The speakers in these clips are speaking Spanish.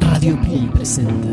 Radio P presenta.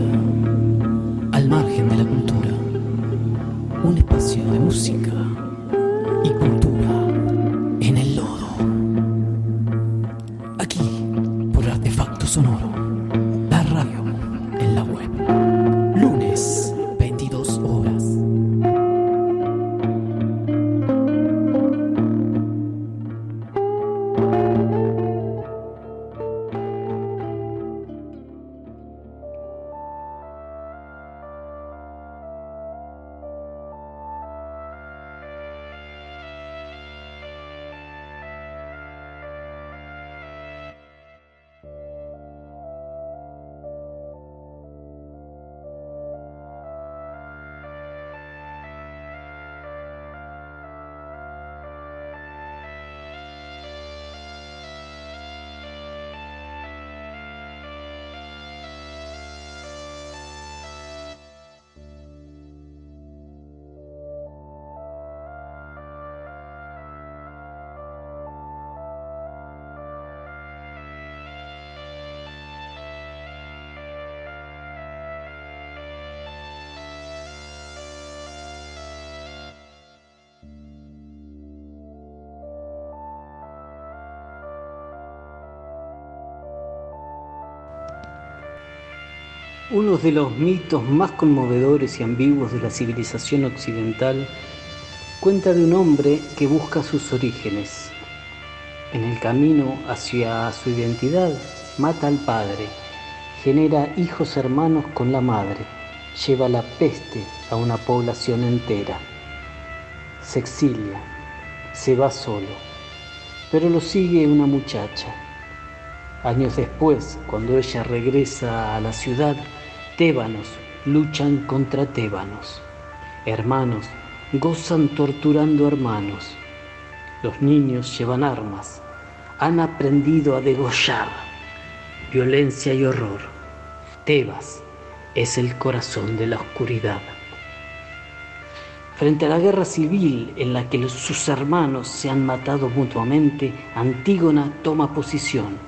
Uno de los mitos más conmovedores y ambiguos de la civilización occidental cuenta de un hombre que busca sus orígenes. En el camino hacia su identidad, mata al padre, genera hijos hermanos con la madre, lleva la peste a una población entera. Se exilia, se va solo, pero lo sigue una muchacha. Años después, cuando ella regresa a la ciudad, Tébanos luchan contra tébanos. Hermanos gozan torturando hermanos. Los niños llevan armas. Han aprendido a degollar. Violencia y horror. Tebas es el corazón de la oscuridad. Frente a la guerra civil en la que sus hermanos se han matado mutuamente, Antígona toma posición.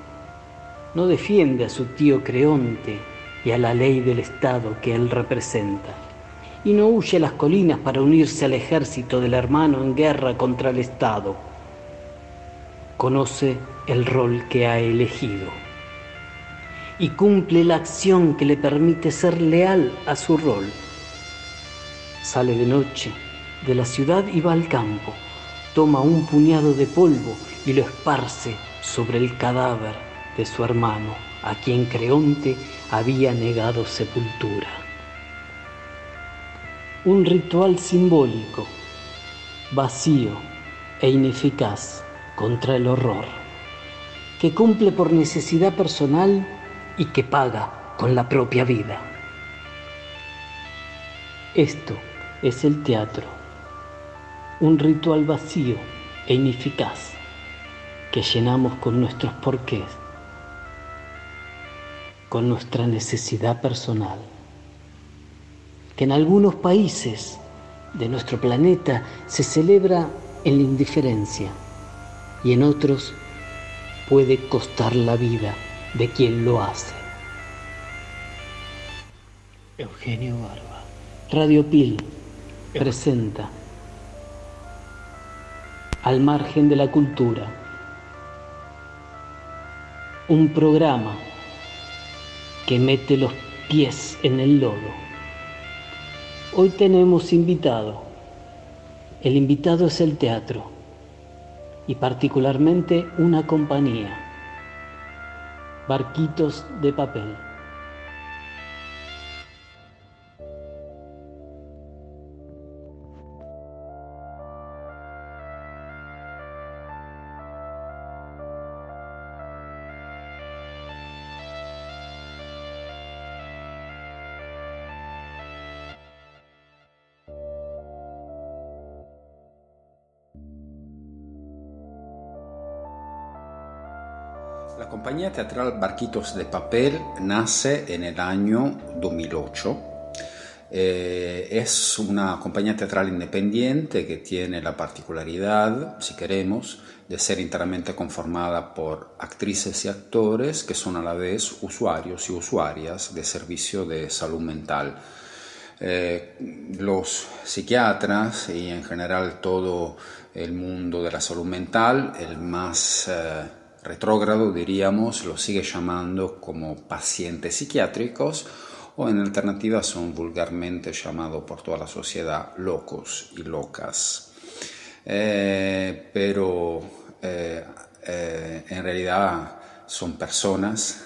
No defiende a su tío Creonte, y a la ley del Estado que él representa. Y no huye a las colinas para unirse al ejército del hermano en guerra contra el Estado. Conoce el rol que ha elegido y cumple la acción que le permite ser leal a su rol. Sale de noche de la ciudad y va al campo, toma un puñado de polvo y lo esparce sobre el cadáver de su hermano a quien Creonte había negado sepultura. Un ritual simbólico, vacío e ineficaz contra el horror, que cumple por necesidad personal y que paga con la propia vida. Esto es el teatro, un ritual vacío e ineficaz que llenamos con nuestros porqués con nuestra necesidad personal. Que en algunos países de nuestro planeta se celebra en la indiferencia y en otros puede costar la vida de quien lo hace. Eugenio Barba. Radio Pil presenta Al margen de la cultura un programa que mete los pies en el lodo. Hoy tenemos invitado. El invitado es el teatro y particularmente una compañía, Barquitos de Papel. La compañía teatral Barquitos de Papel nace en el año 2008. Eh, es una compañía teatral independiente que tiene la particularidad, si queremos, de ser enteramente conformada por actrices y actores que son a la vez usuarios y usuarias de servicio de salud mental. Eh, los psiquiatras y en general todo el mundo de la salud mental, el más eh, retrógrado diríamos, lo sigue llamando como pacientes psiquiátricos o en alternativa son vulgarmente llamados por toda la sociedad locos y locas. Eh, pero eh, eh, en realidad son personas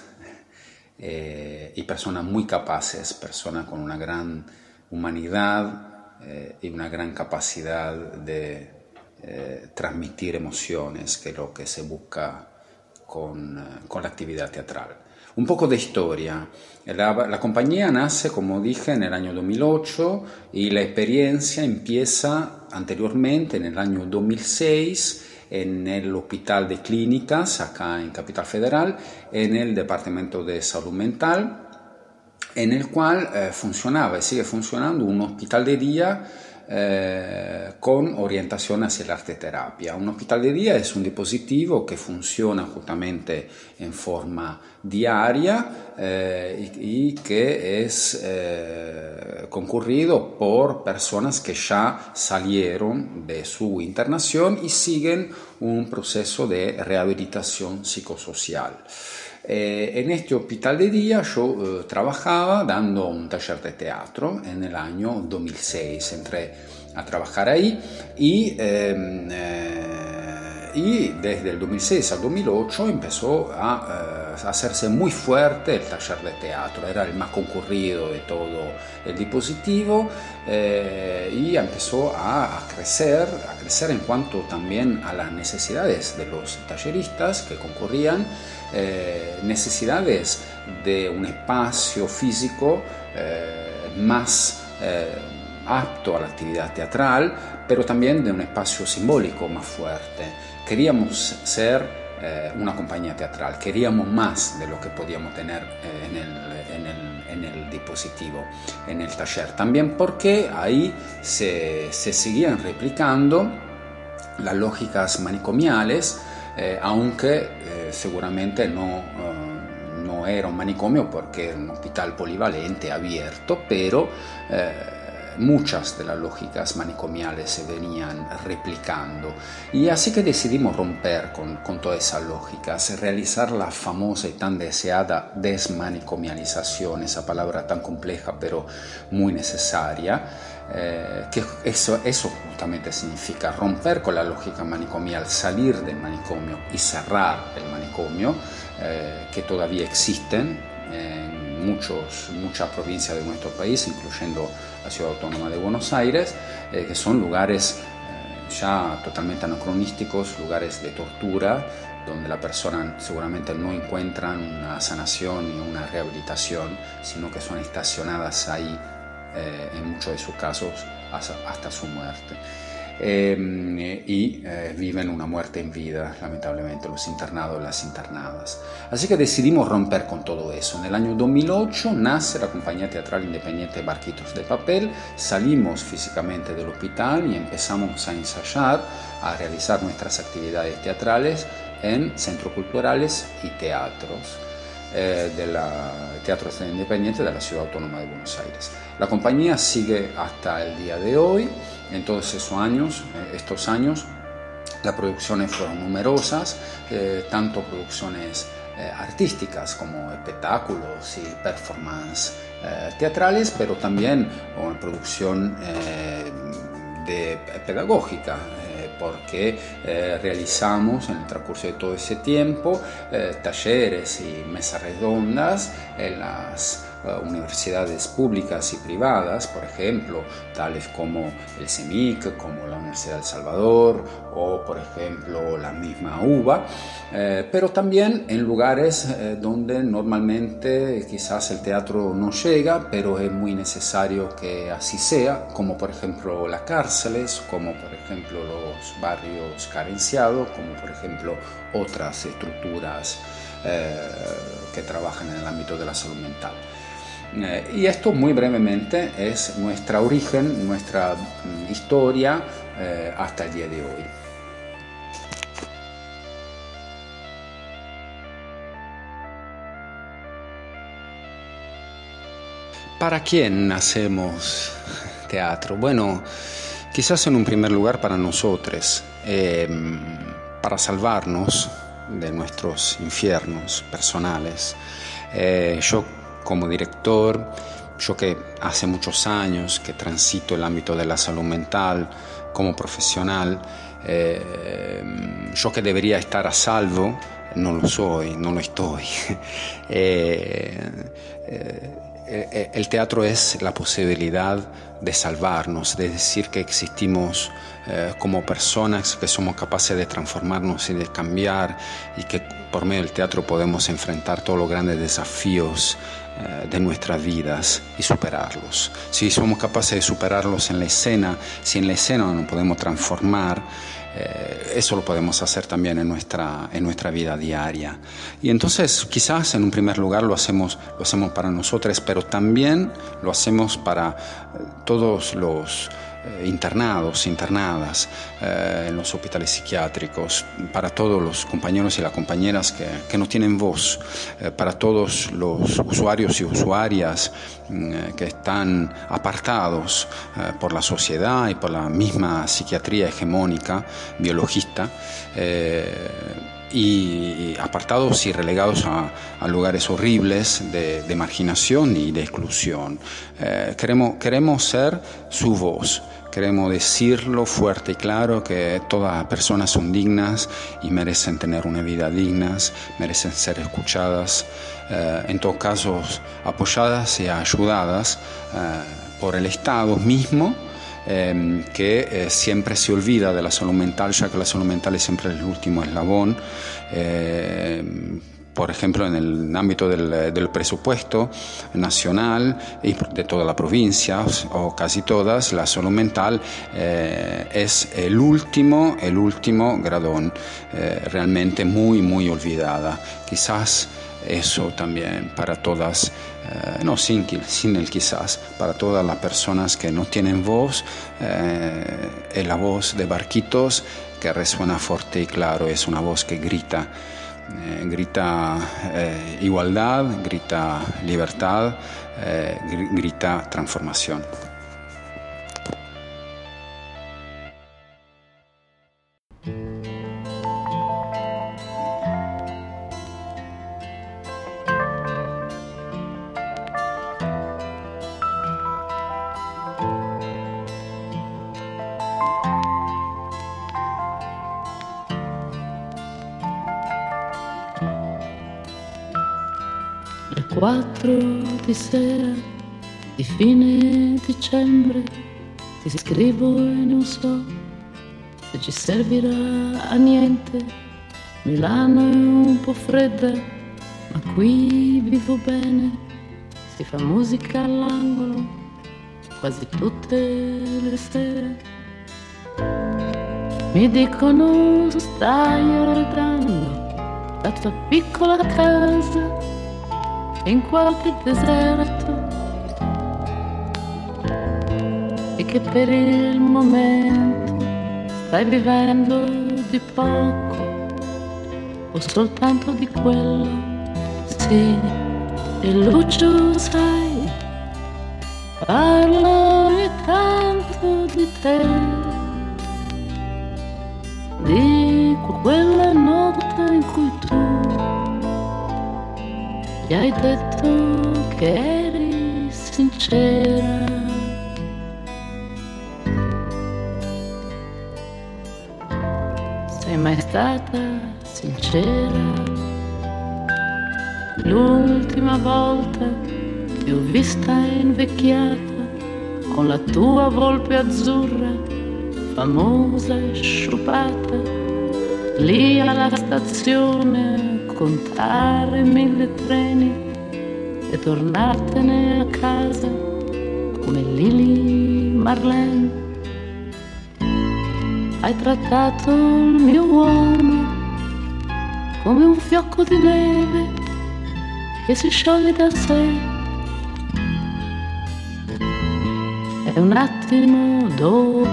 y personas muy capaces, personas con una gran humanidad y una gran capacidad de transmitir emociones, que es lo que se busca con, con la actividad teatral. Un poco de historia. La, compañía nace, como dije, en el año 2008 y la experiencia empieza anteriormente, en el año 2006, en el Hospital de Clínicas, acá en Capital Federal, en el Departamento de Salud Mental, en el cual eh, funcionaba y sigue funcionando un hospital de día eh, con orientación hacia la arte terapia. Un hospital de día es un dispositivo que funciona justamente en forma diaria eh, y, que es eh, concurrido por personas que ya salieron de su internación y siguen un proceso de rehabilitación psicosocial. En este hospital de día yo trabajaba dando un taller de teatro en el año 2006, entré a trabajar ahí y em, y desde el 2006 al 2008 empezó a eh, hacerse muy fuerte el taller de teatro, era el más concurrido de todo el dispositivo eh, y empezó a, crecer, a crecer en cuanto también a las necesidades de los talleristas que concurrían, eh, necesidades de un espacio físico más apto a la actividad teatral, pero también de un espacio simbólico más fuerte. Queríamos ser eh, una compañía teatral, queríamos más de lo que podíamos tener eh, en, el, dispositivo, en el taller. También porque ahí se, se seguían replicando las lógicas manicomiales, eh, aunque seguramente no, no era un manicomio porque era un hospital polivalente, abierto, pero muchas de las lógicas manicomiales se venían replicando. Y así que decidimos romper con, con todas esas lógicas, realizar la famosa y tan deseada desmanicomialización, esa palabra tan compleja pero muy necesaria, eh, que eso, eso justamente significa romper con la lógica manicomial, salir del manicomio y cerrar el manicomio, eh, que todavía existen en muchas provincias de nuestro país, incluyendo la Ciudad Autónoma de Buenos Aires, eh, que son lugares eh, ya totalmente anacronísticos, lugares de tortura, donde la persona seguramente no encuentra una sanación ni una rehabilitación, sino que son estacionadas ahí, eh, en muchos de sus casos, hasta su muerte. Em, y eh, viven una muerte en vida, lamentablemente, los internados y las internadas. Así que decidimos romper con todo eso. En el año 2008 nace la compañía teatral independiente Barquitos de Papel, salimos físicamente del hospital y empezamos a ensayar, a realizar nuestras actividades teatrales en centros culturales y teatros. Eh, del Teatro Independiente de la Ciudad Autónoma de Buenos Aires. La compañía sigue hasta el día de hoy, en todos esos años, eh, estos años, las producciones fueron numerosas, eh, tanto producciones artísticas como espectáculos y performances teatrales, pero también una producción de, pedagógica, porque eh, realizamos en el transcurso de todo ese tiempo eh, talleres y mesas redondas en las universidades públicas y privadas, por ejemplo, tales como el CEMIC, como la Universidad de El Salvador o, por ejemplo, la misma UBA, eh, pero también en lugares eh, donde normalmente quizás el teatro no llega, pero es muy necesario que así sea, como por ejemplo las cárceles, como por ejemplo los barrios carenciados, como por ejemplo otras estructuras que trabajan en el ámbito de la salud mental. Eh, y esto muy brevemente es nuestra origen, nuestra mm, historia eh, hasta el día de hoy. ¿Para quién hacemos teatro? Bueno, quizás en un primer lugar para nosotros, em, para salvarnos de nuestros infiernos personales. Eh, yo como director, yo que hace muchos años que transito el ámbito de la salud mental como profesional, eh, yo que debería estar a salvo, no lo soy, no lo estoy. Eh, eh, el teatro es la posibilidad de salvarnos, de decir que existimos como personas, que somos capaces de transformarnos y de cambiar y que por medio del teatro podemos enfrentar todos los grandes desafíos de nuestras vidas y superarlos. Si somos capaces de superarlos en la escena, si en la escena nos podemos transformar, eh, eso lo podemos hacer también en nuestra, en nuestra vida diaria. Y entonces quizás en un primer lugar lo hacemos, lo hacemos para nosotros, pero también lo hacemos para eh, todos los eh, internados, internadas eh, en los hospitales psiquiátricos, para todos los compañeros y las compañeras que, que no tienen voz, eh, para todos los usuarios y usuarias mm, que están apartados por la sociedad y por la misma psiquiatría hegemónica, biologista y apartados y relegados a, lugares horribles de, marginación y de exclusión. Eh, queremos, queremos ser su voz. Queremos decirlo fuerte y claro que todas personas son dignas y merecen tener una vida digna, merecen ser escuchadas, eh, en todos casos apoyadas y ayudadas eh, por el Estado mismo Em, que eh, siempre se olvida de la salud mental, ya que la salud mental es siempre el último eslabón. Em, por ejemplo, en el ámbito del, presupuesto nacional y de toda la provincia, o casi todas, la salud mental eh, es el último, el último gradón, eh, realmente muy, muy olvidada. Quizás eso también para todas eh, no sin, sin, quizás, para todas las personas que no tienen voz, eh, es la voz de Barquitos que resuena fuerte y claro, es una voz que grita, eh, grita igualdad, grita libertad, grita transformación. Se ci servirà a niente. Milano è un po' fredda, ma qui vivo bene. Si fa musica all'angolo quasi tutte le sere. Mi dicono stai arredando la tua piccola casa in qualche deserto e che per il momento stai vivendo di poco o soltanto di quello, sì, e Lucio sai, parlo tanto di te, di quella notte in cui tu gli hai detto che eri sincera. Mai stata sincera? L'ultima volta ti ho vista invecchiata con la tua volpe azzurra, famosa e sciupata, lì alla stazione contare mille treni e tornartene a casa come Lily Marlene. Hai trattato il mio uomo come un fiocco di neve che si scioglie da sé. E un attimo dopo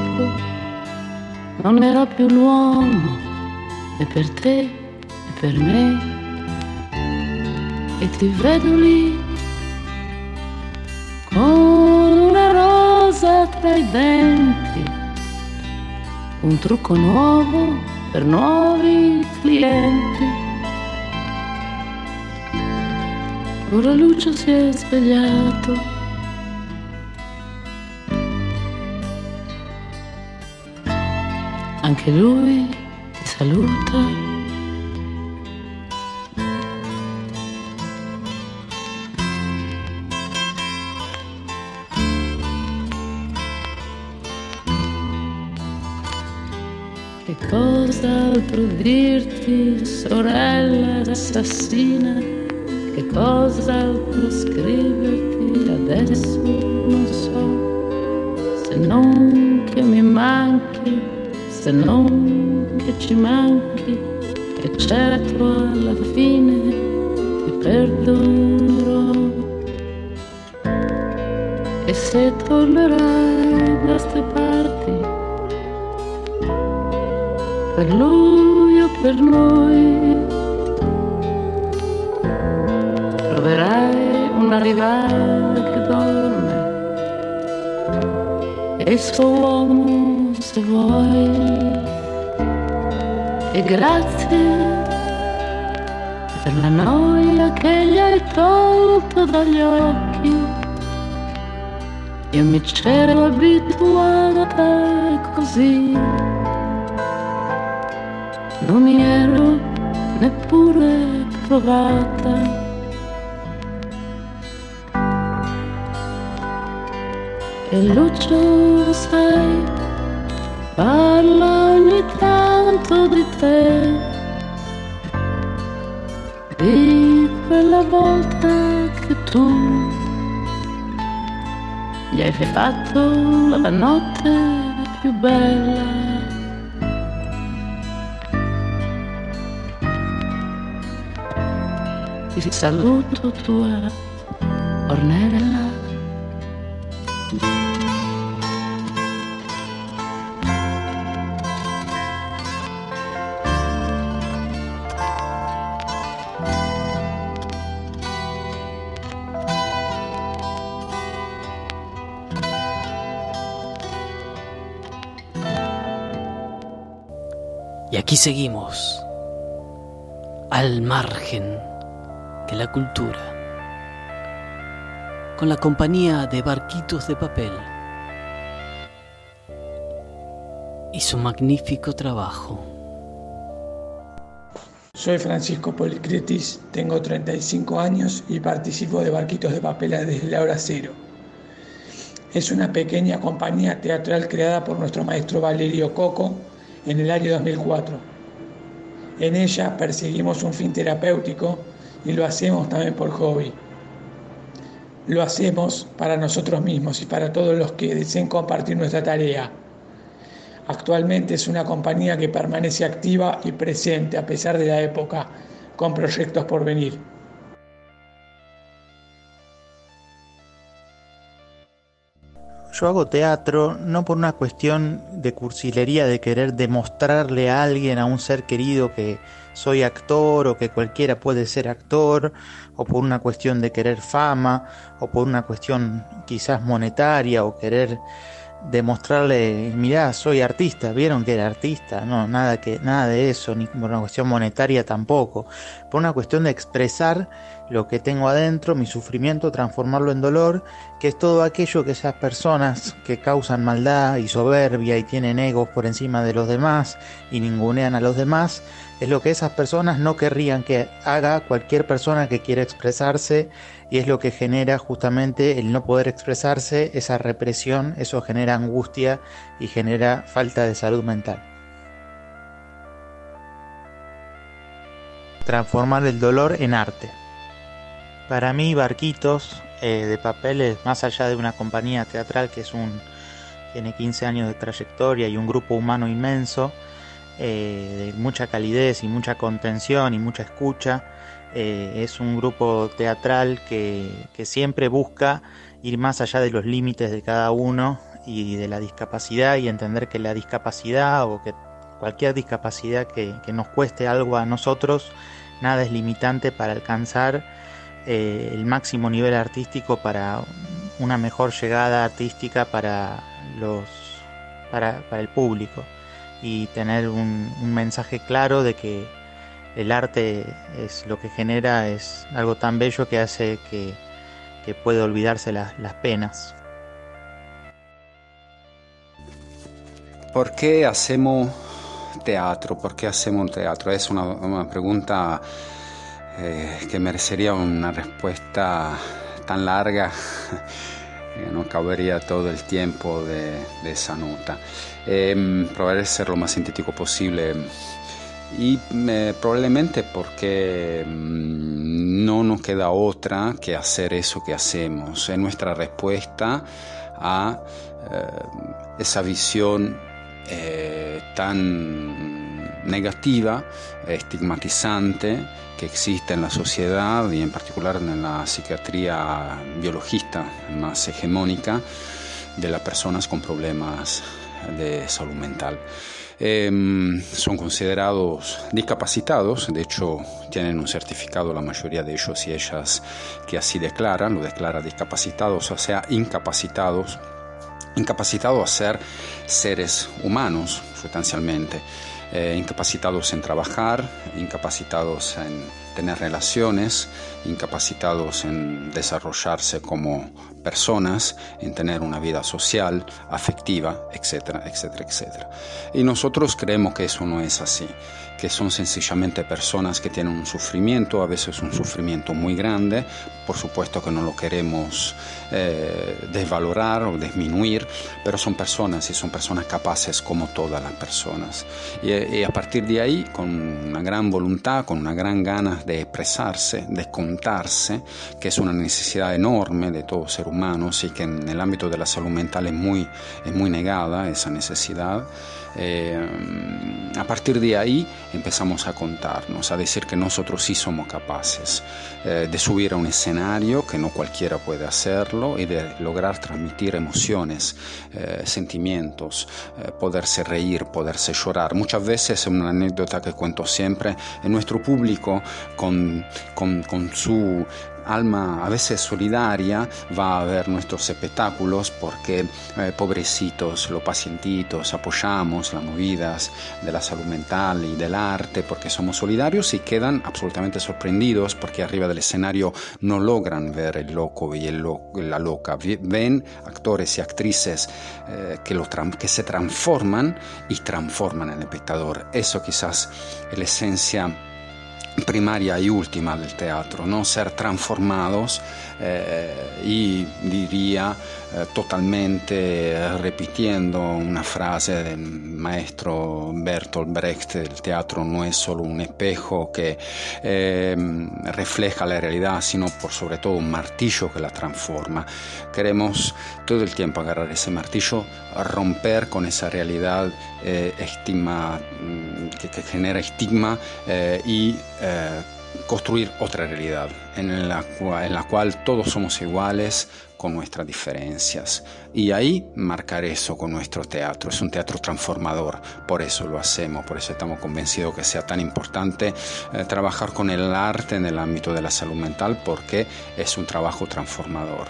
non era più l'uomo, e per te e per me, e ti vedo lì con una rosa tra i denti, un trucco nuovo per nuovi clienti. Ora Lucio si è svegliato. Anche lui ti saluta. Dirti, sorella assassina? che cos'altro scriverti adesso non so, se non che mi manchi, se non che ci manchi, che certo alla fine ti perdonerò. E se tornerai da per lui o per noi, troverai una rivale che dorme e il suo uomo se vuoi. E grazie per la noia che gli hai tolto dagli occhi. Io mi c'ero abituata così, non mi ero neppure provata. E Lucio, sai, parla ogni tanto di te, di quella volta che tu gli hai fatto la notte più bella. Ti saluto tua Ornella. Y aquí seguimos, al margen de la cultura, con la compañía de Barquitos de Papel y su magnífico trabajo. Soy Francisco Policretis, tengo 35 años y participo de Barquitos de Papel desde la hora cero. Es una pequeña compañía teatral creada por nuestro maestro Valerio Coco en el año 2004. En ella perseguimos un fin terapéutico y lo hacemos también por hobby. Lo hacemos para nosotros mismos y para todos los que deseen compartir nuestra tarea. Actualmente es una compañía que permanece activa y presente a pesar de la época, con proyectos por venir. Yo hago teatro no por una cuestión de cursilería, de querer demostrarle a alguien, a un ser querido, que soy actor o que cualquiera puede ser actor, o por una cuestión de querer fama, o por una cuestión quizás monetaria, o querer demostrarle, mirá, soy artista, vieron que era artista, no, nada que, nada de eso, ni por una cuestión monetaria tampoco, por una cuestión de expresar lo que tengo adentro, mi sufrimiento, transformarlo en dolor, que es todo aquello que esas personas que causan maldad y soberbia y tienen egos por encima de los demás y ningunean a los demás, es lo que esas personas no querrían que haga cualquier persona que quiera expresarse y es lo que genera justamente el no poder expresarse, esa represión, eso genera angustia y genera falta de salud mental. Transformar el dolor en arte. Para mí, Barquitos eh, de Papeles, más allá de una compañía teatral que es un, tiene 15 años de trayectoria y un grupo humano inmenso, eh, de mucha calidez y mucha contención y mucha escucha, eh, es un grupo teatral que, que, siempre busca ir más allá de los límites de cada uno y de la discapacidad y entender que la discapacidad o que cualquier discapacidad que, nos cueste algo a nosotros, nada es limitante para alcanzar eh, el máximo nivel artístico para una mejor llegada artística para los para, el público y tener un, mensaje claro de que el arte es lo que genera es algo tan bello que hace que, puede olvidarse las penas. ¿Por qué hacemos teatro? ¿Por qué hacemos teatro? Es una, pregunta eh, que merecería una respuesta tan larga no cabería todo el tiempo de, esa nota. Eh, probaré ser lo más sintético posible y eh, probablemente porque mm, no nos queda otra que hacer eso que hacemos. Es nuestra respuesta a esa visión eh, tan negativa, estigmatizante que existe en la sociedad y en particular en la psiquiatría biologista más hegemónica de las personas con problemas de salud mental. Em, son considerados discapacitados, de hecho tienen un certificado la mayoría de ellos y ellas que así declaran, lo declara discapacitados, o sea, incapacitados incapacitados a ser seres humanos, sustancialmente, eh, incapacitados en trabajar, incapacitados en tener relaciones, incapacitados en desarrollarse como personas, en tener una vida social, afectiva, etcétera, etcétera, etcétera. Y nosotros creemos que eso no es así que son sencillamente personas que tienen un sufrimiento, a veces un sufrimiento muy grande, por supuesto que no lo queremos eh, desvalorar o disminuir, pero son personas y son personas capaces como todas las personas. Y, a partir de ahí, con una gran voluntad, con una gran ganas de expresarse, de contarse, que es una necesidad enorme de todo ser humano y que en el ámbito de la salud mental es muy, es muy negada esa necesidad, eh, a partir de ahí empezamos a contarnos, a decir que nosotros sí somos capaces eh, de subir a un escenario, que no cualquiera puede hacerlo, y de lograr transmitir emociones, eh, sentimientos, poderse reír, poderse llorar. Muchas veces, es una anécdota que cuento siempre, en nuestro público, con, con, con su alma a veces solidaria va a ver nuestros espectáculos porque eh, pobrecitos, los pacientitos, apoyamos las movidas de la salud mental y del arte porque somos solidarios y quedan absolutamente sorprendidos porque arriba del escenario no logran ver el loco y el la loca, ven actores y actrices eh, que, lo que se transforman y transforman el espectador. Eso quizás es la esencia primaria y última del teatro, ¿no? ser transformados eh, y diría eh, totalmente repitiendo una frase del maestro Bertolt Brecht, el teatro no es solo un espejo que eh, refleja la realidad, sino por sobre todo un martillo que la transforma. Queremos todo el tiempo agarrar ese martillo, romper con esa realidad estigma, mm, que, que, genera estigma y construir otra realidad en la, cual, todos somos iguales con nuestras diferencias. Y ahí marcar eso con nuestro teatro. Es un teatro transformador, por eso lo hacemos, por eso estamos convencidos que sea tan importante eh, trabajar con el arte en el ámbito de la salud mental, porque es un trabajo transformador.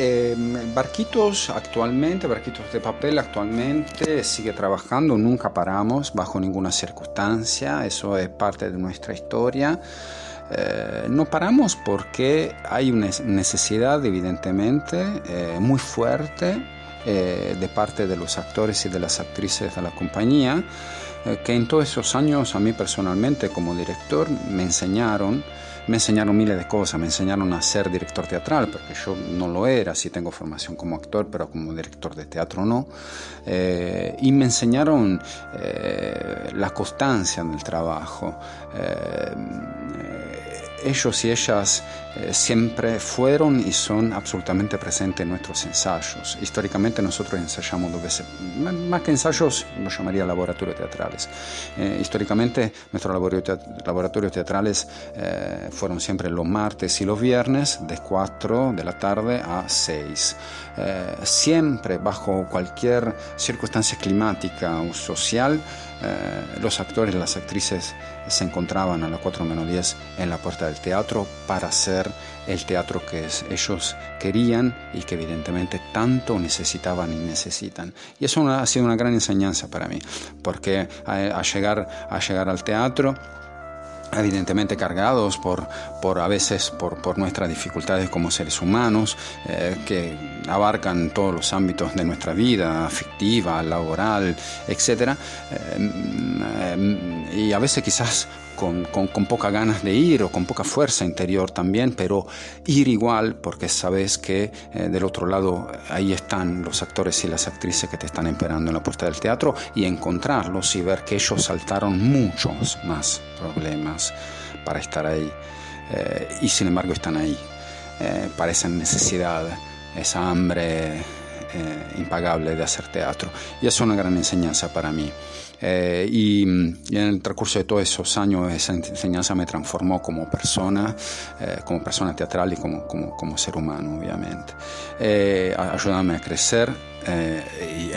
Em, barquitos actualmente, Barquitos de Papel actualmente sigue trabajando, nunca paramos bajo ninguna circunstancia, eso es parte de nuestra historia. Eh, no paramos porque hay una necesidad evidentemente eh, muy fuerte eh, de parte de los actores y de las actrices de la compañía que en todos esos años a mí personalmente como director me enseñaron me enseñaron miles de cosas, me enseñaron a ser director teatral, porque yo no lo era, sí tengo formación como actor, pero como director de teatro no, eh, y me enseñaron eh, la constancia en el trabajo. Eh, ellos y ellas eh, siempre fueron y son absolutamente presentes en nuestros ensayos. Históricamente nosotros ensayamos dos veces, más que ensayos, lo llamaría laboratorios teatrales. Eh, históricamente nuestros laboratorios teatrales eh, fueron siempre los martes y los viernes de 4 de la tarde a 6. siempre bajo cualquier circunstancia climática o social, los actores y las actrices se encontraban a las 4 menos 10 en la puerta del teatro para hacer el teatro que ellos querían y que evidentemente tanto necesitaban y necesitan. Y eso ha sido una gran enseñanza para mí, porque a, llegar, a llegar al teatro, evidentemente cargados por, por a veces por, por, nuestras dificultades como seres humanos eh, que abarcan todos los ámbitos de nuestra vida afectiva, laboral, etc. Eh, y a veces quizás con, con, poca ganas de ir o con poca fuerza interior también, pero ir igual porque sabes que eh, del otro lado ahí están los actores y las actrices que te están esperando en la puerta del teatro y encontrarlos y ver que ellos saltaron muchos más problemas para estar ahí eh, y sin embargo están ahí, eh, para esa necesidad, esa hambre impagable de hacer teatro. Y es una gran enseñanza para mí. Eh, y, en el transcurso de todos esos años esa enseñanza me transformó como persona, eh, como persona teatral y como, como, como ser humano, obviamente. Eh, a crecer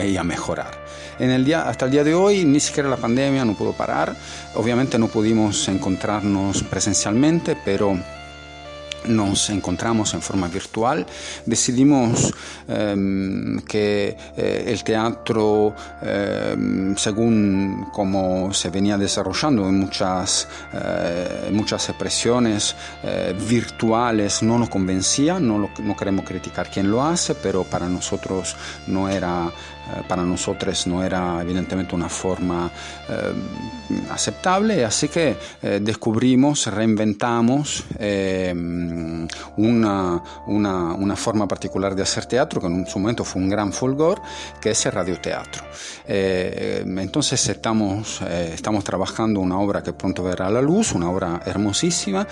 y, y, a mejorar. En el día, hasta el día de hoy ni siquiera la pandemia no pudo parar, obviamente no pudimos encontrarnos presencialmente, pero nos encontramos en forma virtual, decidimos em, que eh, el teatro, em, según como se venía desarrollando en muchas, eh, muchas expresiones eh, virtuales, no nos convencía, no, no queremos criticar quién lo hace, pero para nosotros no era para nosotros no era evidentemente una forma eh, aceptable, así que eh, descubrimos, reinventamos una, una, una, forma particular de hacer teatro, que en su momento fue un gran fulgor, que es el radioteatro. entonces estamos, estamos trabajando una obra que pronto verá la luz, una obra hermosísima,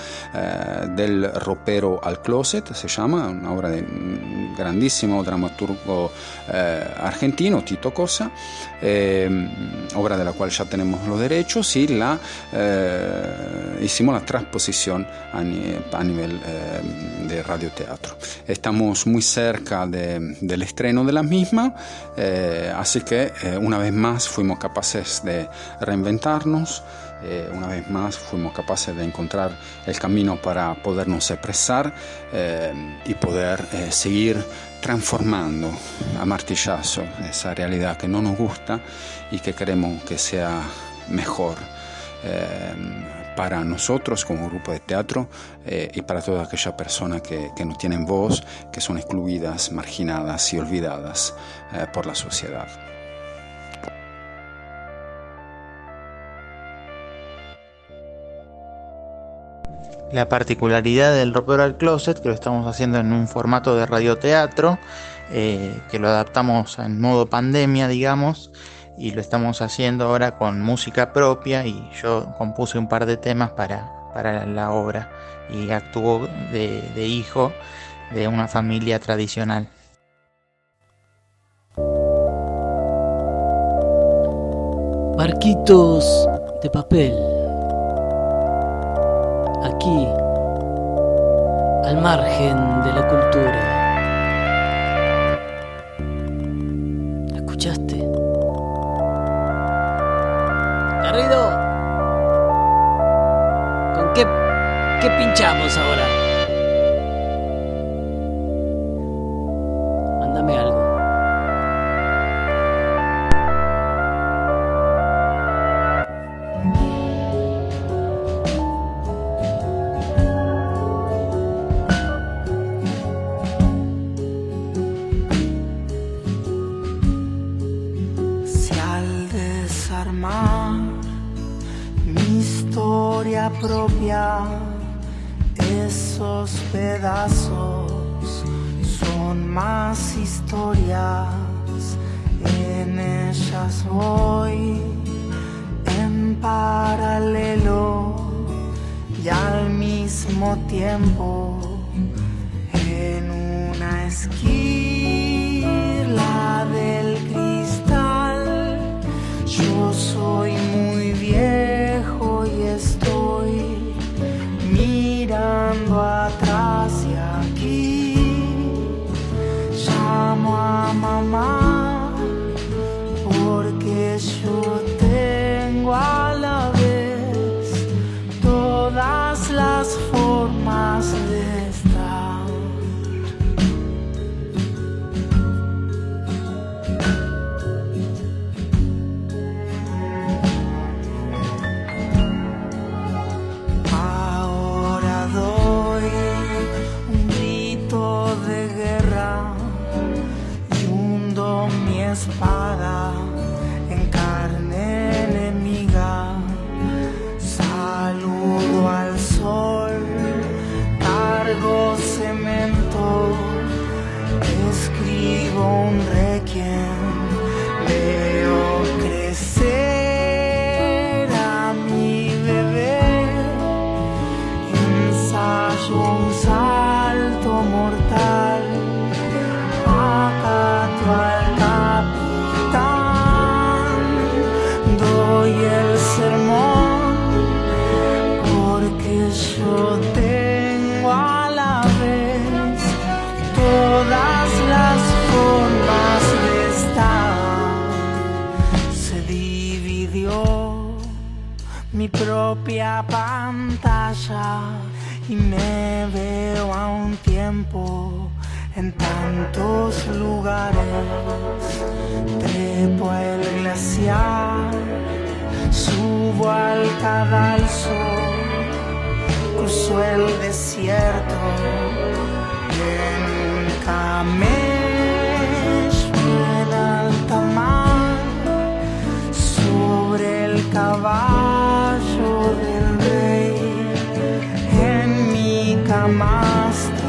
del ropero al closet, se llama, una obra de un grandísimo dramaturgo argentino, Tito Cosa, em, obra de la cual ya tenemos los derechos y la eh, hicimos la transposición a, nivel em, de radioteatro. Estamos muy cerca del estreno de la misma, eh, así que eh, una vez más fuimos capaces de reinventarnos. una vez más fuimos capaces de encontrar el camino para podernos expresar y poder seguir transformando a martillazo esa realidad que no nos gusta y que queremos que sea mejor eh, para nosotros como grupo de teatro eh, y para toda aquella persona que, que, no tienen voz, que son excluidas, marginadas y olvidadas eh, por la sociedad. La particularidad del ropero al closet, que lo estamos haciendo en un formato de radioteatro, eh, que lo adaptamos en modo pandemia, digamos, y lo estamos haciendo ahora con música propia y yo compuse un par de temas para, para la obra y actuó de, de hijo de una familia tradicional. Barquitos de papel aquí, al margen de la cultura. ¿Escuchaste? Garrido, ¿con qué, qué pinchamos ahora? Y al mismo tiempo en una esquina del day. Lugares. Trepo el glaciar, subo al cadalso, cruzo el desierto en camello en alta mar sobre el caballo del rey en mi camastro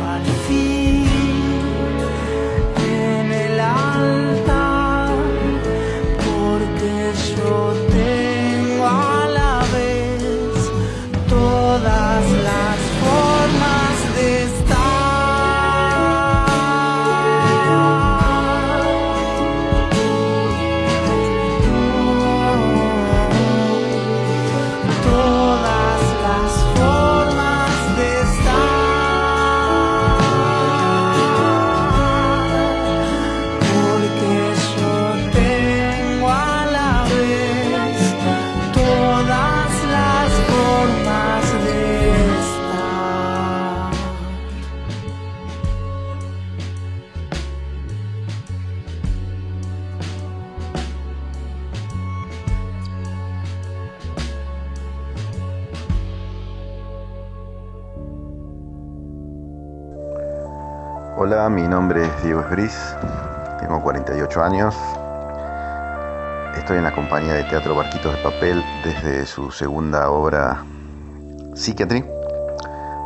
mi nombre es Diego Esbris, tengo 48 años. Estoy en la compañía de teatro Barquitos de Papel desde su segunda obra Psychiatry.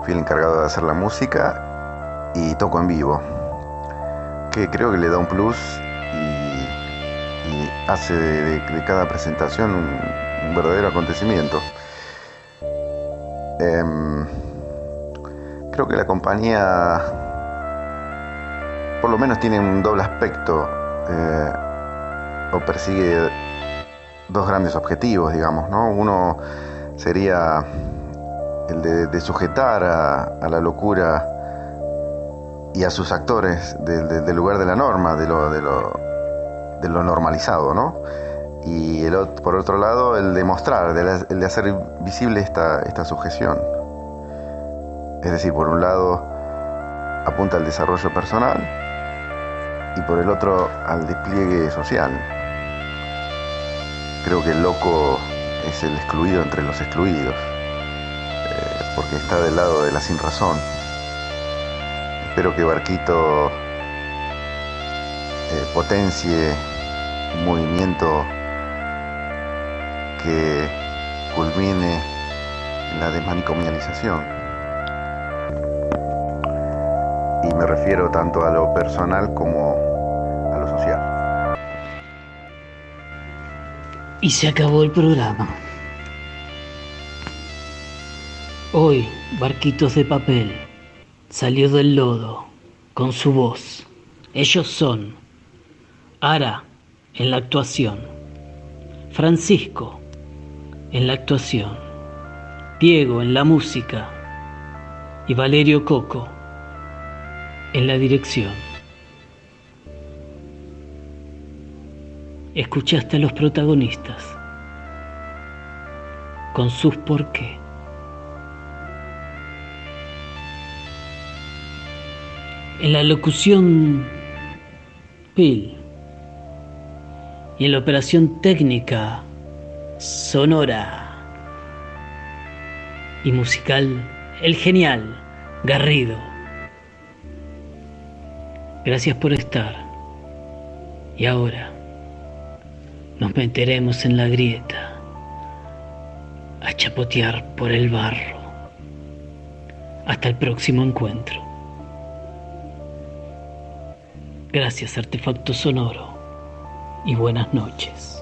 Fui el encargado de hacer la música y toco en vivo, que creo que le da un plus y, hace de, cada presentación un, verdadero acontecimiento. Em, creo que la compañía lo menos tiene un doble aspecto eh, o persigue dos grandes objetivos, digamos, ¿no? Uno sería el de, sujetar a, la locura y a sus actores de- de- del lugar de la norma, de lo, normalizado, ¿no? Y el, por otro lado, el de mostrar, de la- el de hacer visible esta sujeción. Es decir, por un lado, apunta al desarrollo personal y por el otro al despliegue social. Creo que el loco es el excluido entre los excluidos, eh, porque está del lado de la sin razón. Espero que Barquito eh, potencie un movimiento que culmine la desmanicomialización. Y me refiero tanto a lo personal como Y se acabó el programa. Hoy, Barquitos de Papel salió del lodo con su voz. Ellos son Ara en la actuación, Francisco en la actuación, Diego en la música y Valerio Coco en la dirección. Escuchaste a los protagonistas con sus por qué. En la locución Pil y en la operación técnica sonora y musical el genial Garrido. Gracias por estar. Y ahora nos meteremos en la grieta a chapotear por el barro. Hasta el próximo encuentro. Gracias Artefacto Sonoro y buenas noches.